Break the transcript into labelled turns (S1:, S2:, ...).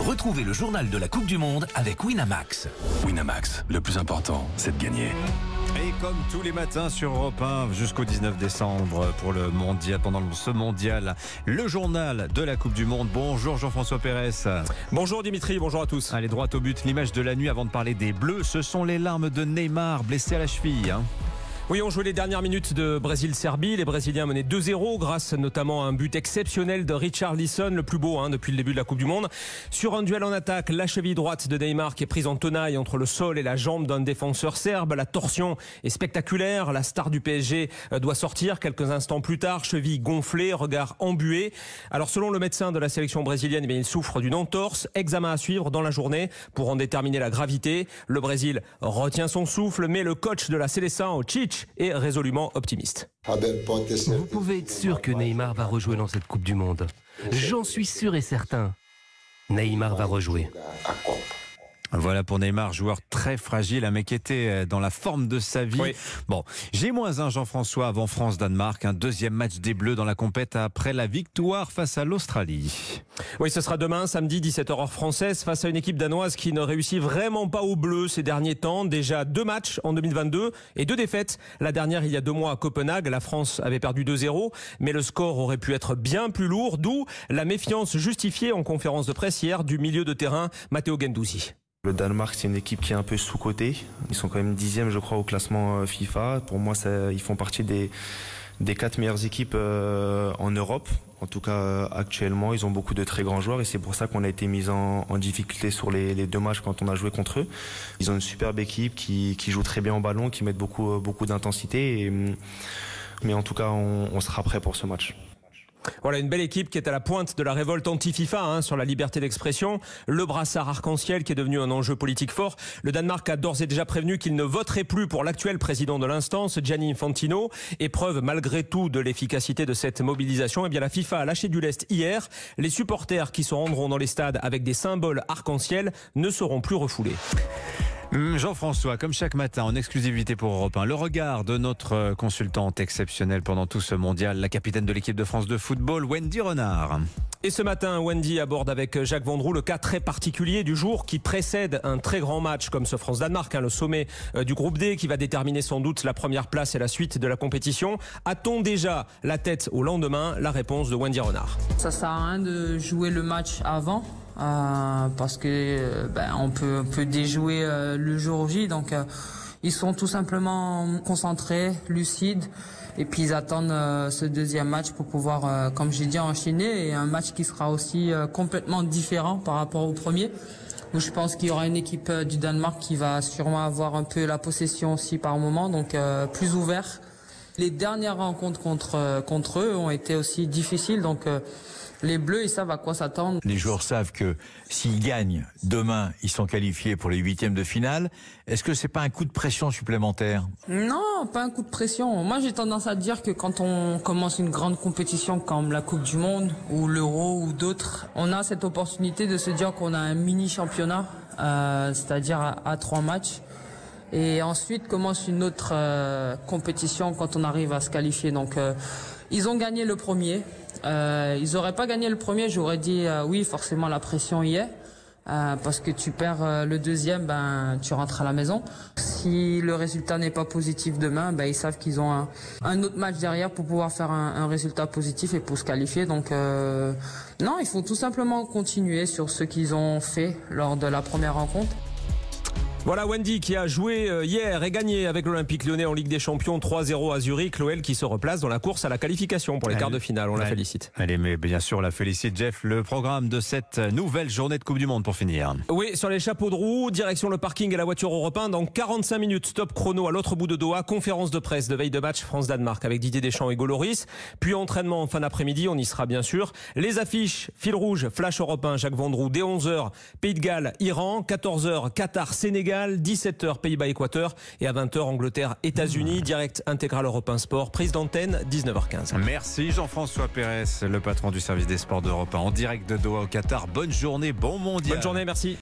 S1: Retrouvez le journal de la Coupe du Monde avec Winamax.
S2: Winamax, le plus important, c'est de gagner.
S3: Et comme tous les matins sur Europe 1 jusqu'au 19 décembre pour le mondial, pendant ce mondial, le journal de la Coupe du Monde. Bonjour Jean-François Pérez.
S4: Bonjour Dimitri, bonjour à tous.
S3: Allez, droit au but, l'image de la nuit avant de parler des Bleus, ce sont les larmes de Neymar blessé à la cheville. Hein.
S4: Oui, on jouait les dernières minutes de Brésil-Serbie. Les Brésiliens menaient 2-0 grâce notamment à un but exceptionnel de Richard Lisson, le plus beau hein, depuis le début de la Coupe du Monde. Sur un duel en attaque, la cheville droite de Neymar qui est prise en tenaille entre le sol et la jambe d'un défenseur serbe. La torsion est spectaculaire. La star du PSG euh, doit sortir quelques instants plus tard. Cheville gonflée, regard embué. Alors selon le médecin de la sélection brésilienne, eh il souffre d'une entorse. Examen à suivre dans la journée pour en déterminer la gravité. Le Brésil retient son souffle, mais le coach de la Seleção, Chic, est résolument optimiste.
S5: Vous pouvez être sûr que Neymar va rejouer dans cette Coupe du Monde. J'en suis sûr et certain. Neymar va rejouer.
S3: Voilà pour Neymar, joueur très fragile, un mec qui était euh, dans la forme de sa vie. Bon, j'ai moins un Jean-François avant France-Danemark, un deuxième match des Bleus dans la compète après la victoire face à l'Australie.
S4: Oui, ce sera demain, samedi, 17h heure française, face à une équipe danoise qui ne réussit vraiment pas au bleu ces derniers temps. Déjà deux matchs en 2022 et deux défaites. La dernière, il y a deux mois à Copenhague. La France avait perdu 2-0, mais le score aurait pu être bien plus lourd, d'où la méfiance justifiée en conférence de presse hier du milieu de terrain, Matteo Gendouzi.
S6: Le Danemark, c'est une équipe qui est un peu sous-cotée. Ils sont quand même dixième, je crois, au classement euh, FIFA. Pour moi, ça, ils font partie des, des quatre meilleures équipes euh, en Europe. En tout cas, euh, actuellement, ils ont beaucoup de très grands joueurs et c'est pour ça qu'on a été mis en, en difficulté sur les, les, deux matchs quand on a joué contre eux. Ils ont une superbe équipe qui, qui joue très bien au ballon, qui met beaucoup, beaucoup d'intensité. Mais en tout cas, on, on sera prêt pour ce match.
S4: Voilà une belle équipe qui est à la pointe de la révolte anti-FIFA hein, sur la liberté d'expression. Le brassard arc-en-ciel qui est devenu un enjeu politique fort. Le Danemark a d'ores et déjà prévenu qu'il ne voterait plus pour l'actuel président de l'instance, Gianni Infantino. Épreuve malgré tout de l'efficacité de cette mobilisation. Eh bien la FIFA a lâché du lest hier. Les supporters qui se rendront dans les stades avec des symboles arc-en-ciel ne seront plus refoulés.
S3: Hum, Jean-François, comme chaque matin, en exclusivité pour Europe 1, le regard de notre consultante exceptionnelle pendant tout ce mondial, la capitaine de l'équipe de France de football, Wendy Renard.
S4: Et ce matin, Wendy aborde avec Jacques Vendroux le cas très particulier du jour qui précède un très grand match comme ce France-Danemark, hein, le sommet euh, du groupe D qui va déterminer sans doute la première place et la suite de la compétition. A-t-on déjà la tête au lendemain? La réponse de Wendy Renard.
S7: Ça sert à rien de jouer le match avant euh, parce que ben, on peut on peut déjouer euh, le jour J. Donc euh, ils sont tout simplement concentrés, lucides. Et puis ils attendent euh, ce deuxième match pour pouvoir euh, comme j'ai dit enchaîner. Et un match qui sera aussi euh, complètement différent par rapport au premier. Où je pense qu'il y aura une équipe du Danemark qui va sûrement avoir un peu la possession aussi par moment. Donc plus ouvert. Les dernières rencontres contre contre eux ont été aussi difficiles. Donc les Bleus, ils savent à quoi s'attendre.
S8: Les joueurs savent que s'ils gagnent demain, ils sont qualifiés pour les huitièmes de finale. Est-ce que c'est pas un coup de pression supplémentaire?
S7: Non, pas un coup de pression. Moi, j'ai tendance à dire que quand on commence une grande compétition comme la Coupe du Monde ou l'Euro ou d'autres, on a cette opportunité de se dire qu'on a un mini championnat, euh, c'est-à-dire à, à trois matchs. Et ensuite commence une autre euh, compétition quand on arrive à se qualifier. Donc, euh, ils ont gagné le premier. Euh, ils n'auraient pas gagné le premier, j'aurais dit euh, oui, forcément la pression y est. Euh, parce que tu perds euh, le deuxième, ben tu rentres à la maison. Si le résultat n'est pas positif demain, ben ils savent qu'ils ont un, autre match derrière pour pouvoir faire un, un résultat positif et pour se qualifier. Donc euh, non, il faut tout simplement continuer sur ce qu'ils ont fait lors de la première rencontre.
S4: Voilà Wendy qui a joué euh, hier et gagné avec l'Olympique lyonnais en Ligue des Champions 3-0 à Zurich. L'OL qui se replace dans la course à la qualification pour les quarts de finale. On la félicite.
S3: Allez, mais bien sûr, on la félicite, Jeff. Le programme de cette nouvelle journée de Coupe du Monde pour finir.
S4: Oui, sur les chapeaux de roue, direction le parking et la voiture européen dans 45 minutes. Stop chrono à l'autre bout de Doha. Conférence de presse de veille de match France-Danemark avec Didier Deschamps et Goloris. Puis entraînement en fin d'après-midi. On y sera bien sûr. Les affiches, fil rouge, flash européen, Jacques Vendroux, dès 11h, Pays de Galles, Iran, 14h, Qatar, Sénégal, 17h, Pays-Bas-Équateur et à 20h, Angleterre, États-Unis. Direct intégral Europe 1 Sport. Prise d'antenne, 19h15.
S3: Merci Jean-François Pérez, le patron du service des sports d'Europe 1 en direct de Doha au Qatar. Bonne journée, bon mondial.
S4: Bonne journée, merci.